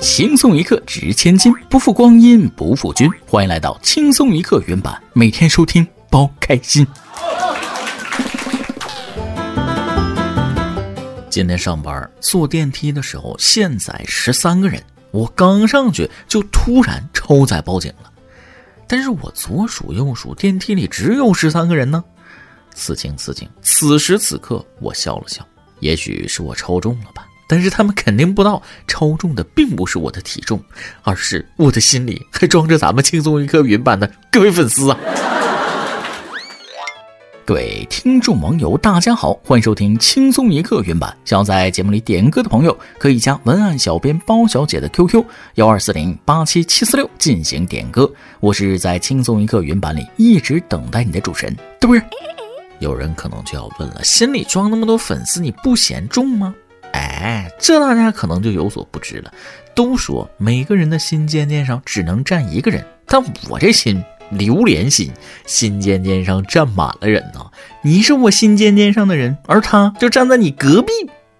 轻松一刻值千金，不负光阴不负君。欢迎来到轻松一刻原版，每天收听包开心。今天上班坐电梯的时候，限载十三个人，我刚上去就突然超载报警了。但是我左数右数，电梯里只有十三个人呢。此情此景，此时此刻，我笑了笑。也许是我超重了吧，但是他们肯定不知道，超重的并不是我的体重，而是我的心里还装着咱们轻松一刻云版的各位粉丝啊！各位听众网友，大家好，欢迎收听轻松一刻云版。想要在节目里点歌的朋友，可以加文案小编包小姐的 QQ 幺二四零八七七四六进行点歌。我是在轻松一刻云版里一直等待你的主持人，对不对？有人可能就要问了，心里装那么多粉丝，你不嫌重吗？哎，这大家可能就有所不知了。都说每个人的心尖尖上只能站一个人，但我这心榴莲心，心尖尖上站满了人呢。你是我心尖尖上的人，而他就站在你隔壁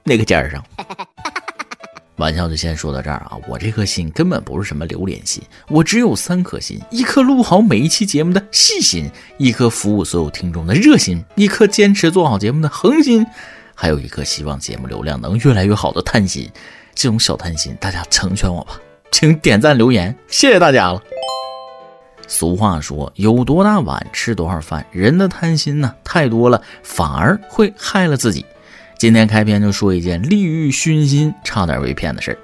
那个尖上。玩笑就先说到这儿啊！我这颗心根本不是什么榴莲心，我只有三颗心：一颗录好每一期节目的细心，一颗服务所有听众的热心，一颗坚持做好节目的恒心，还有一颗希望节目流量能越来越好的贪心。这种小贪心，大家成全我吧，请点赞留言，谢谢大家了。俗话说，有多大碗吃多少饭，人的贪心呢太多了，反而会害了自己。今天开篇就说一件利欲熏心、差点被骗的事儿。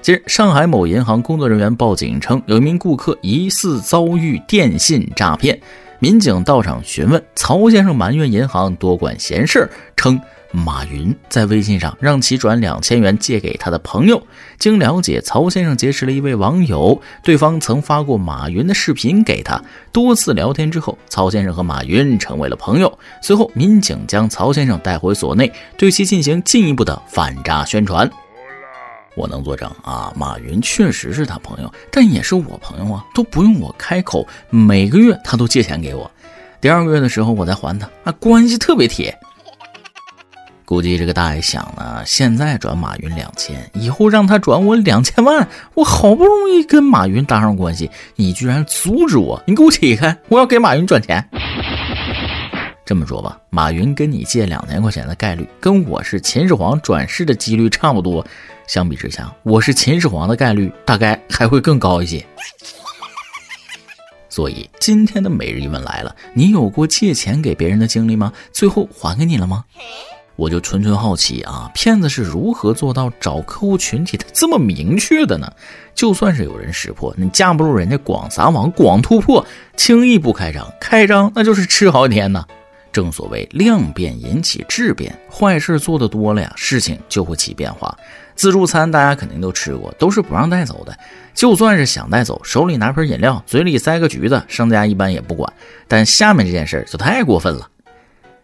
近日，上海某银行工作人员报警称，有一名顾客疑似遭遇电信诈骗。民警到场询问，曹先生埋怨银行多管闲事，称。马云在微信上让其转两千元借给他的朋友。经了解，曹先生结识了一位网友，对方曾发过马云的视频给他。多次聊天之后，曹先生和马云成为了朋友。随后，民警将曹先生带回所内，对其进行进一步的反诈宣传。我能作证啊，马云确实是他朋友，但也是我朋友啊，都不用我开口，每个月他都借钱给我。第二个月的时候，我再还他，啊，关系特别铁。估计这个大爷想呢，现在转马云两千，以后让他转我两千万。我好不容易跟马云搭上关系，你居然阻止我！你给我起开！我要给马云转钱。这么说吧，马云跟你借两千块钱的概率，跟我是秦始皇转世的几率差不多。相比之下，我是秦始皇的概率大概还会更高一些。所以今天的每日一问来了：你有过借钱给别人的经历吗？最后还给你了吗？我就纯纯好奇啊，骗子是如何做到找客户群体的这么明确的呢？就算是有人识破，你架不住人家广撒网、广突破，轻易不开张，开张那就是吃好几天呢。正所谓量变引起质变，坏事做的多了呀，事情就会起变化。自助餐大家肯定都吃过，都是不让带走的。就算是想带走，手里拿瓶饮料，嘴里塞个橘子，商家一般也不管。但下面这件事就太过分了。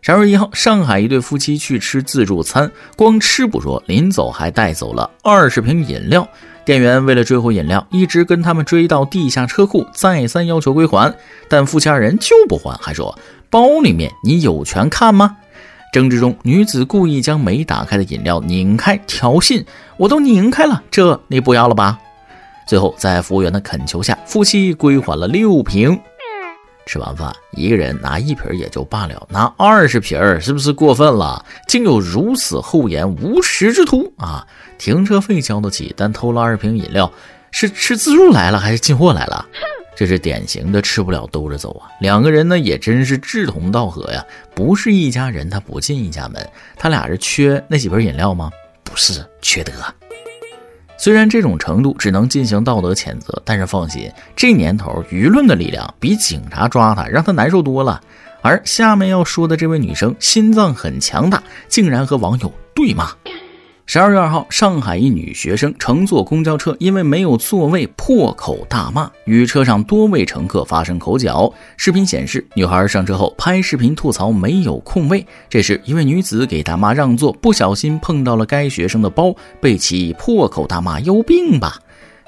十二月一号，上海一对夫妻去吃自助餐，光吃不说，临走还带走了二十瓶饮料。店员为了追回饮料，一直跟他们追到地下车库，再三要求归还，但夫妻二人就不还，还说包里面你有权看吗？争执中，女子故意将没打开的饮料拧开，挑衅：“我都拧开了，这你不要了吧？”最后，在服务员的恳求下，夫妻归还了六瓶。吃完饭，一个人拿一瓶也就罢了，拿二十瓶是不是过分了？竟有如此厚颜无耻之徒啊！停车费交得起，但偷了二瓶饮料，是吃自助来了还是进货来了？这是典型的吃不了兜着走啊！两个人呢也真是志同道合呀，不是一家人他不进一家门，他俩是缺那几瓶饮料吗？不是，缺德。虽然这种程度只能进行道德谴责，但是放心，这年头舆论的力量比警察抓他让他难受多了。而下面要说的这位女生心脏很强大，竟然和网友对骂。十二月二号，上海一女学生乘坐公交车，因为没有座位，破口大骂，与车上多位乘客发生口角。视频显示，女孩上车后拍视频吐槽没有空位。这时，一位女子给大妈让座，不小心碰到了该学生的包，被其破口大骂：“有病吧！”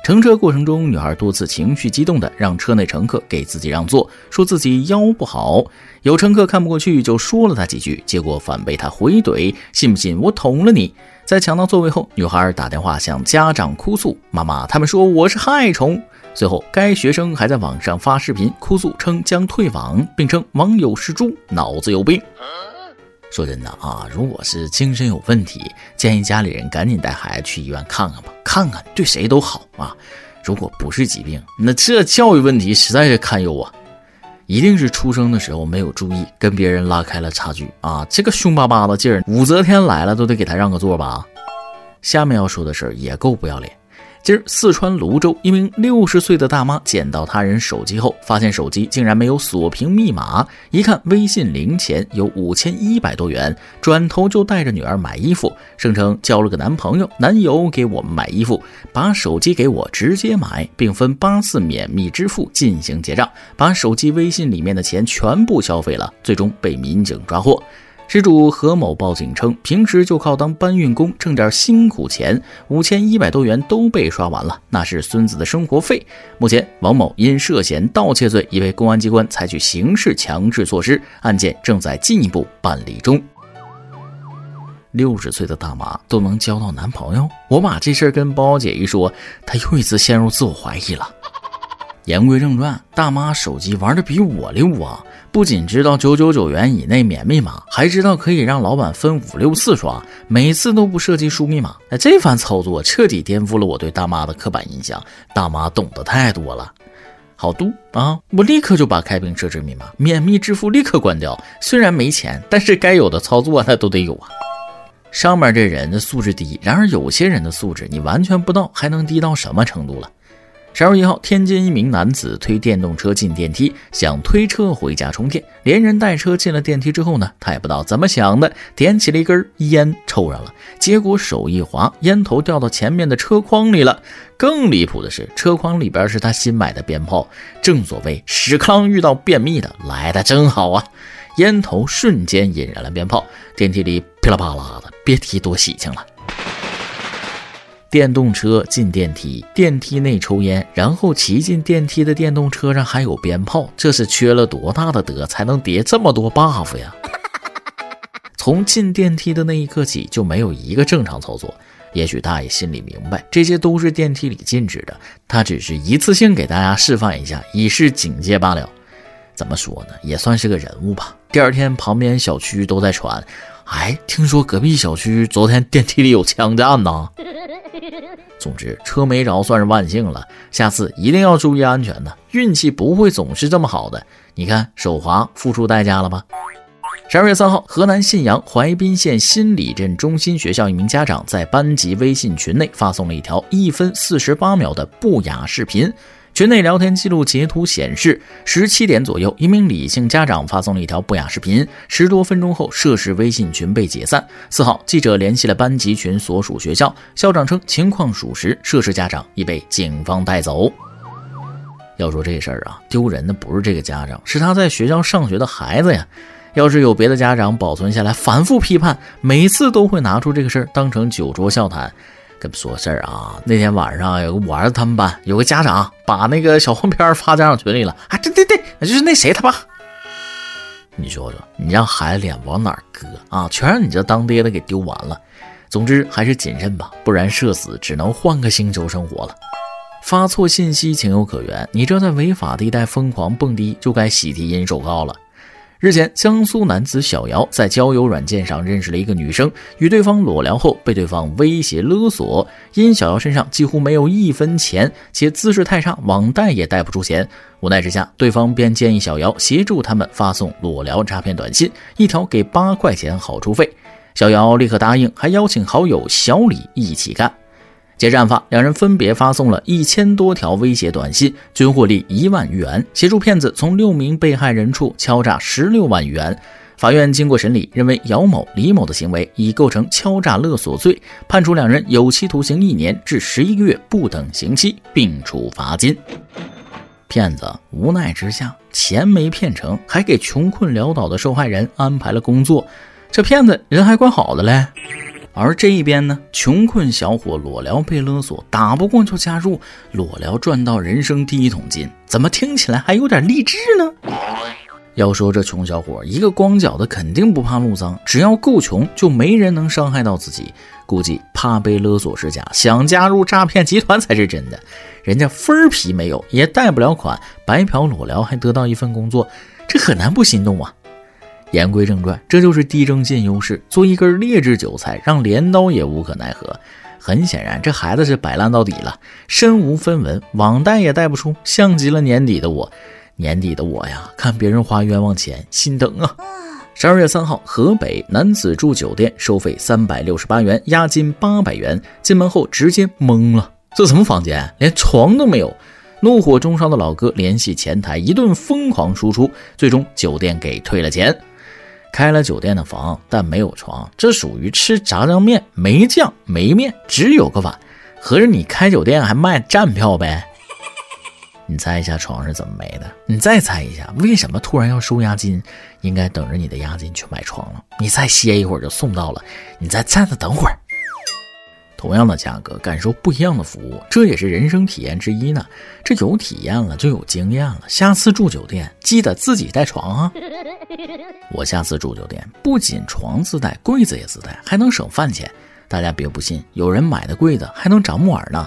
乘车过程中，女孩多次情绪激动地让车内乘客给自己让座，说自己腰不好。有乘客看不过去，就说了她几句，结果反被她回怼：“信不信我捅了你？”在抢到座位后，女孩打电话向家长哭诉：“妈妈，他们说我是害虫。”随后，该学生还在网上发视频哭诉，称将退网，并称网友是猪，脑子有病。说真的啊，如果是精神有问题，建议家里人赶紧带孩子去医院看看吧，看看对谁都好啊。如果不是疾病，那这教育问题实在是堪忧啊。一定是出生的时候没有注意，跟别人拉开了差距啊！这个凶巴巴的劲儿，武则天来了都得给他让个座吧。下面要说的事儿也够不要脸。今儿，四川泸州一名六十岁的大妈捡到他人手机后，发现手机竟然没有锁屏密码。一看微信零钱有五千一百多元，转头就带着女儿买衣服，声称交了个男朋友，男友给我们买衣服，把手机给我直接买，并分八次免密支付进行结账，把手机微信里面的钱全部消费了，最终被民警抓获。失主何某报警称，平时就靠当搬运工挣点辛苦钱，五千一百多元都被刷完了，那是孙子的生活费。目前，王某因涉嫌盗窃罪已被公安机关采取刑事强制措施，案件正在进一步办理中。六十岁的大妈都能交到男朋友，我把这事儿跟包姐一说，她又一次陷入自我怀疑了。言归正传，大妈手机玩的比我溜啊！不仅知道九九九元以内免密码，还知道可以让老板分五六次刷，每次都不涉及输密码。哎，这番操作彻底颠覆了我对大妈的刻板印象。大妈懂得太多了，好度啊！我立刻就把开屏设置密码、免密支付立刻关掉。虽然没钱，但是该有的操作那都得有啊。上面这人的素质低，然而有些人的素质你完全不知道还能低到什么程度了。十二月一号，天津一名男子推电动车进电梯，想推车回家充电。连人带车进了电梯之后呢，他也不知道怎么想的，点起了一根烟抽上了。结果手一滑，烟头掉到前面的车筐里了。更离谱的是，车筐里边是他新买的鞭炮。正所谓屎壳郎遇到便秘的，来的真好啊！烟头瞬间引燃了鞭炮，电梯里噼里啪啦的，别提多喜庆了。电动车进电梯，电梯内抽烟，然后骑进电梯的电动车上还有鞭炮，这是缺了多大的德才能叠这么多 buff 呀？从进电梯的那一刻起就没有一个正常操作。也许大爷心里明白，这些都是电梯里禁止的，他只是一次性给大家示范一下，以示警戒罢了。怎么说呢？也算是个人物吧。第二天，旁边小区都在传，哎，听说隔壁小区昨天电梯里有枪战呢。总之，车没着算是万幸了。下次一定要注意安全呢。运气不会总是这么好的。你看，手滑付出代价了吧？十二月三号，河南信阳淮滨县新里镇中心学校一名家长在班级微信群内发送了一条一分四十八秒的不雅视频。群内聊天记录截图显示，十七点左右，一名李姓家长发送了一条不雅视频。十多分钟后，涉事微信群被解散。四号，记者联系了班级群所属学校，校长称情况属实，涉事家长已被警方带走。要说这事儿啊，丢人的不是这个家长，是他在学校上学的孩子呀。要是有别的家长保存下来，反复批判，每次都会拿出这个事儿当成酒桌笑谈。跟说事儿啊！那天晚上有个我儿子他们班有个家长把那个小黄片发家长群里了啊！对对对，就是那谁他爸。你说说，你让孩子脸往哪搁啊？全让你这当爹的给丢完了。总之还是谨慎吧，不然社死只能换个星球生活了。发错信息情有可原，你这在违法地带疯狂蹦迪，就该喜提银手铐了。日前，江苏男子小姚在交友软件上认识了一个女生，与对方裸聊后被对方威胁勒索。因小姚身上几乎没有一分钱，且姿势太差，网贷也贷不出钱。无奈之下，对方便建议小姚协助他们发送裸聊诈骗短信，一条给八块钱好处费。小姚立刻答应，还邀请好友小李一起干。截至案发，两人分别发送了一千多条威胁短信，均获利一万余元，协助骗子从六名被害人处敲诈十六万余元。法院经过审理，认为姚某、李某的行为已构成敲诈勒索罪，判处两人有期徒刑一年至十一个月不等刑期，并处罚金。骗子无奈之下，钱没骗成，还给穷困潦倒的受害人安排了工作，这骗子人还怪好的嘞。而这一边呢，穷困小伙裸聊被勒索，打不过就加入裸聊，赚到人生第一桶金，怎么听起来还有点励志呢？要说这穷小伙，一个光脚的肯定不怕路脏，只要够穷，就没人能伤害到自己。估计怕被勒索是假，想加入诈骗集团才是真的。人家分儿皮没有，也贷不了款，白嫖裸聊还得到一份工作，这很难不心动啊。言归正传，这就是低征进优势，做一根劣质韭菜，让镰刀也无可奈何。很显然，这孩子是摆烂到底了，身无分文，网贷也贷不出，像极了年底的我。年底的我呀，看别人花冤枉钱，心疼啊！十二月三号，河北男子住酒店，收费三百六十八元，押金八百元，进门后直接懵了，这什么房间？连床都没有！怒火中烧的老哥联系前台，一顿疯狂输出，最终酒店给退了钱。开了酒店的房，但没有床，这属于吃炸酱面，没酱没面，只有个碗。合着你开酒店还卖站票呗？你猜一下床是怎么没的？你再猜一下，为什么突然要收押金？应该等着你的押金去买床了。你再歇一会儿就送到了，你再站着等会儿。同样的价格，感受不一样的服务，这也是人生体验之一呢。这有体验了就有经验了，下次住酒店记得自己带床啊。我下次住酒店不仅床自带，柜子也自带，还能省饭钱。大家别不信，有人买的柜子还能长木耳呢。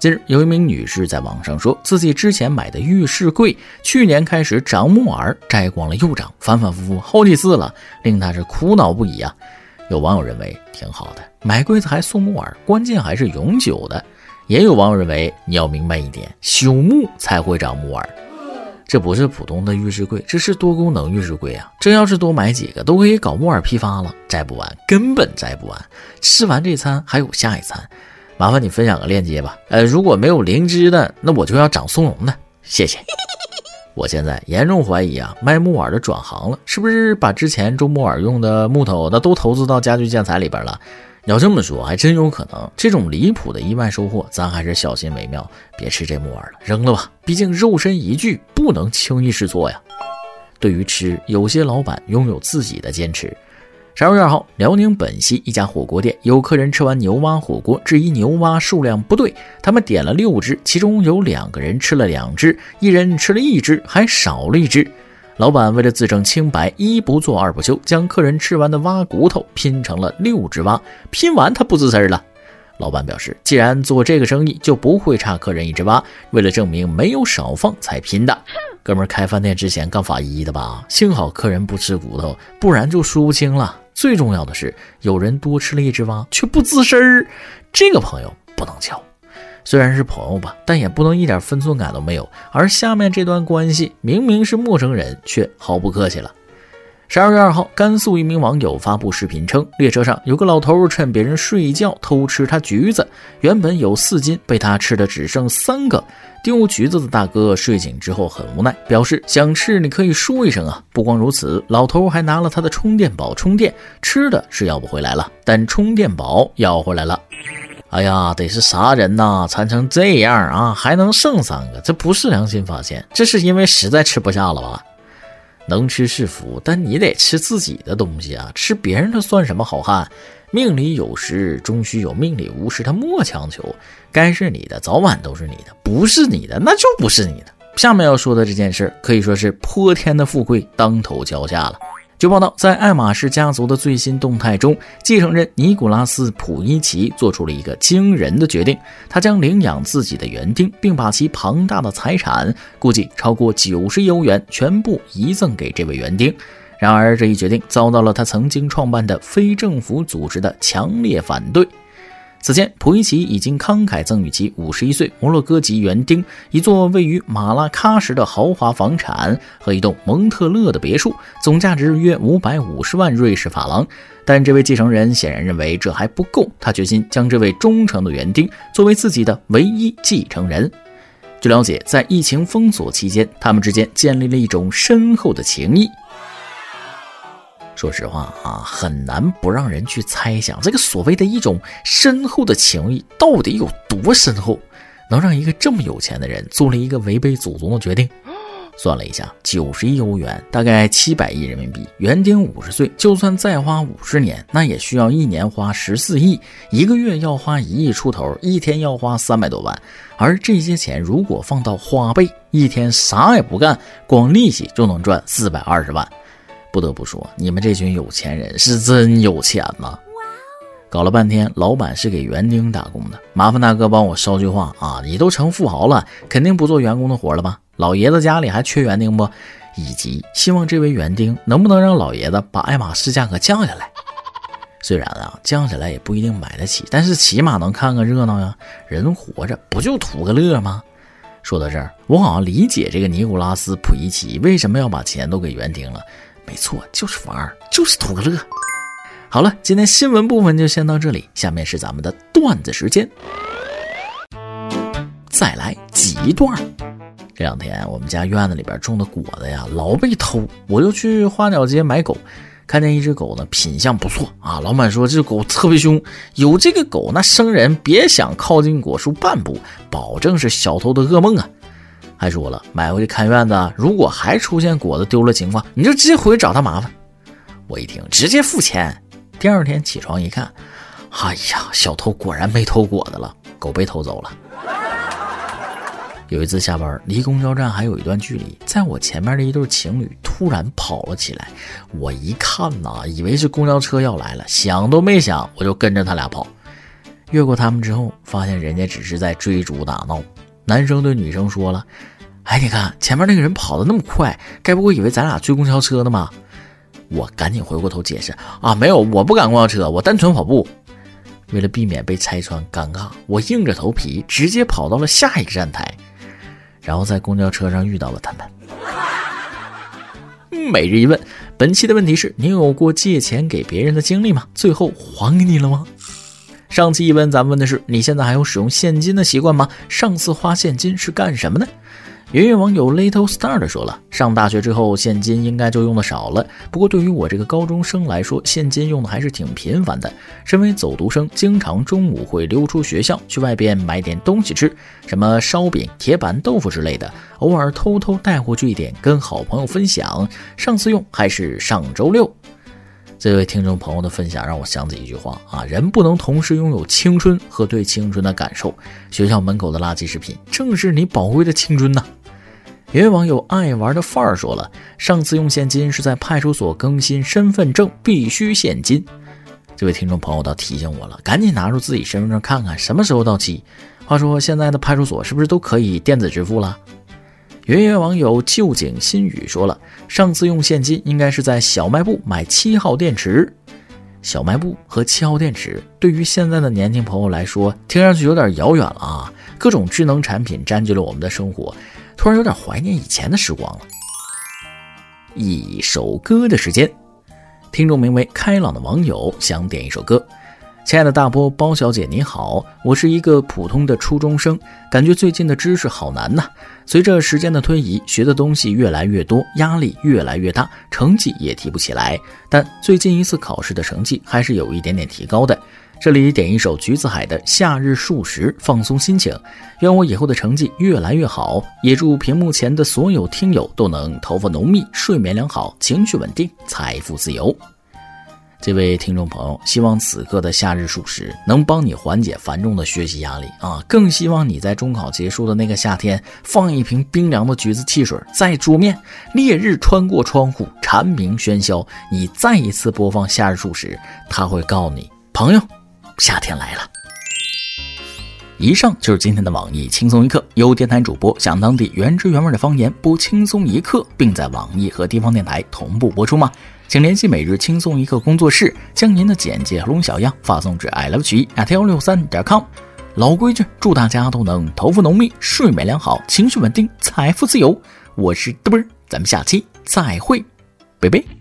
近日，有一名女士在网上说自己之前买的浴室柜去年开始长木耳，摘光了又长，反反复复好几次了，令她是苦恼不已啊。有网友认为挺好的，买柜子还送木耳，关键还是永久的。也有网友认为你要明白一点，朽木才会长木耳，这不是普通的浴室柜，这是多功能浴室柜啊！这要是多买几个，都可以搞木耳批发了，摘不完，根本摘不完。吃完这餐还有下一餐。麻烦你分享个链接吧。呃，如果没有灵芝的，那我就要长松茸的，谢谢。我现在严重怀疑啊，卖木耳的转行了，是不是把之前种木耳用的木头那都投资到家具建材里边了？要这么说，还真有可能。这种离谱的意外收获，咱还是小心为妙，别吃这木耳了，扔了吧。毕竟肉身一具，不能轻易试错呀。对于吃，有些老板拥有自己的坚持。十二月二号，辽宁本溪一家火锅店有客人吃完牛蛙火锅，质疑牛蛙数量不对，他们点了六只，其中有两个人吃了两只，一人吃了一只，还少了一只。老板为了自证清白，一不做二不休，将客人吃完的蛙骨头拼成了六只蛙，拼完他不吱声了。老板表示，既然做这个生意，就不会差客人一只蛙，为了证明没有少放才拼的。哥们开饭店之前干法医的吧？幸好客人不吃骨头，不然就说不清了。最重要的是，有人多吃了一只蛙，却不吱声儿，这个朋友不能交。虽然是朋友吧，但也不能一点分寸感都没有。而下面这段关系，明明是陌生人，却毫不客气了。十二月二号，甘肃一名网友发布视频称，列车上有个老头趁别人睡觉偷吃他橘子，原本有四斤，被他吃的只剩三个。丢橘子的大哥睡醒之后很无奈，表示想吃你可以说一声啊。不光如此，老头还拿了他的充电宝充电，吃的是要不回来了，但充电宝要回来了。哎呀，得是啥人呐，馋成这样啊，还能剩三个？这不是良心发现，这是因为实在吃不下了吧？能吃是福，但你得吃自己的东西啊！吃别人的算什么好汉？命里有时终须有，命里无时他莫强求。该是你的，早晚都是你的；不是你的，那就不是你的。下面要说的这件事，可以说是泼天的富贵当头浇下了。据报道，在爱马仕家族的最新动态中，继承人尼古拉斯·普伊奇做出了一个惊人的决定：他将领养自己的园丁，并把其庞大的财产（估计超过九十亿欧元）全部遗赠给这位园丁。然而，这一决定遭到了他曾经创办的非政府组织的强烈反对。此前，普伊奇已经慷慨赠予其五十一岁摩洛哥籍园丁一座位于马拉喀什的豪华房产和一栋蒙特勒的别墅，总价值约五百五十万瑞士法郎。但这位继承人显然认为这还不够，他决心将这位忠诚的园丁作为自己的唯一继承人。据了解，在疫情封锁期间，他们之间建立了一种深厚的情谊。说实话啊，很难不让人去猜想，这个所谓的一种深厚的情谊到底有多深厚，能让一个这么有钱的人做了一个违背祖宗的决定？算了一下，九十亿欧元大概七百亿人民币。园丁五十岁，就算再花五十年，那也需要一年花十四亿，一个月要花一亿出头，一天要花三百多万。而这些钱如果放到花呗，一天啥也不干，光利息就能赚四百二十万。不得不说，你们这群有钱人是真有钱呐！搞了半天，老板是给园丁打工的。麻烦大哥帮我捎句话啊！你都成富豪了，肯定不做员工的活了吧？老爷子家里还缺园丁不？以及希望这位园丁能不能让老爷子把爱马仕价格降下来？虽然啊，降下来也不一定买得起，但是起码能看个热闹呀。人活着不就图个乐吗？说到这儿，我好像理解这个尼古拉斯普伊奇为什么要把钱都给园丁了。没错，就是玩儿，就是图个乐。好了，今天新闻部分就先到这里，下面是咱们的段子时间，再来几段。这两天我们家院子里边种的果子呀，老被偷，我就去花鸟街买狗，看见一只狗呢，品相不错啊。老板说这狗特别凶，有这个狗，那生人别想靠近果树半步，保证是小偷的噩梦啊。还说了，买回去看院子，如果还出现果子丢了情况，你就直接回去找他麻烦。我一听，直接付钱。第二天起床一看，哎呀，小偷果然没偷果子了，狗被偷走了。有一次下班，离公交站还有一段距离，在我前面的一对情侣突然跑了起来。我一看呐，以为是公交车要来了，想都没想，我就跟着他俩跑。越过他们之后，发现人家只是在追逐打闹。男生对女生说了：“哎，你看前面那个人跑的那么快，该不会以为咱俩追公交车呢吗？”我赶紧回过头解释：“啊，没有，我不赶公交车，我单纯跑步。”为了避免被拆穿尴尬，我硬着头皮直接跑到了下一个站台。然后在公交车上遇到了他们。每日一问，本期的问题是你有过借钱给别人的经历吗？最后还给你了吗？上期一问，咱们问的是你现在还有使用现金的习惯吗？上次花现金是干什么呢？圆圆网友 Little Star 的说了，上大学之后现金应该就用的少了。不过对于我这个高中生来说，现金用的还是挺频繁的。身为走读生，经常中午会溜出学校去外边买点东西吃，什么烧饼、铁板豆腐之类的，偶尔偷偷带回去一点跟好朋友分享。上次用还是上周六。这位听众朋友的分享让我想起一句话啊：人不能同时拥有青春和对青春的感受。学校门口的垃圾食品正是你宝贵的青春呐。有位网友爱玩的范儿说了，上次用现金是在派出所更新身份证，必须现金。这位听众朋友倒提醒我了，赶紧拿出自己身份证看看什么时候到期。话说现在的派出所是不是都可以电子支付了？有位网友旧景新语说了，上次用现金应该是在小卖部买七号电池。小卖部和七号电池对于现在的年轻朋友来说，听上去有点遥远了啊！各种智能产品占据了我们的生活。突然有点怀念以前的时光了。一首歌的时间，听众名为开朗的网友想点一首歌。亲爱的大波包小姐你好，我是一个普通的初中生，感觉最近的知识好难呐。随着时间的推移，学的东西越来越多，压力越来越大，成绩也提不起来。但最近一次考试的成绩还是有一点点提高的。这里点一首橘子海的《夏日数十》，放松心情。愿我以后的成绩越来越好，也祝屏幕前的所有听友都能头发浓密、睡眠良好、情绪稳定、财富自由。这位听众朋友，希望此刻的《夏日数时》能帮你缓解繁重的学习压力啊！更希望你在中考结束的那个夏天，放一瓶冰凉的橘子汽水在桌面，烈日穿过窗户，蝉鸣喧嚣，你再一次播放《夏日数时》，他会告诉你，朋友。夏天来了。以上就是今天的网易轻松一刻，由电台主播想当地原汁原味的方言播轻松一刻，并在网易和地方电台同步播出吗？请联系每日轻松一刻工作室，将您的简介和录小样发送至 i love you at 幺六三点 com。老规矩，祝大家都能头发浓密、睡眠良好、情绪稳定、财富自由。我是嘚啵，咱们下期再会，拜拜。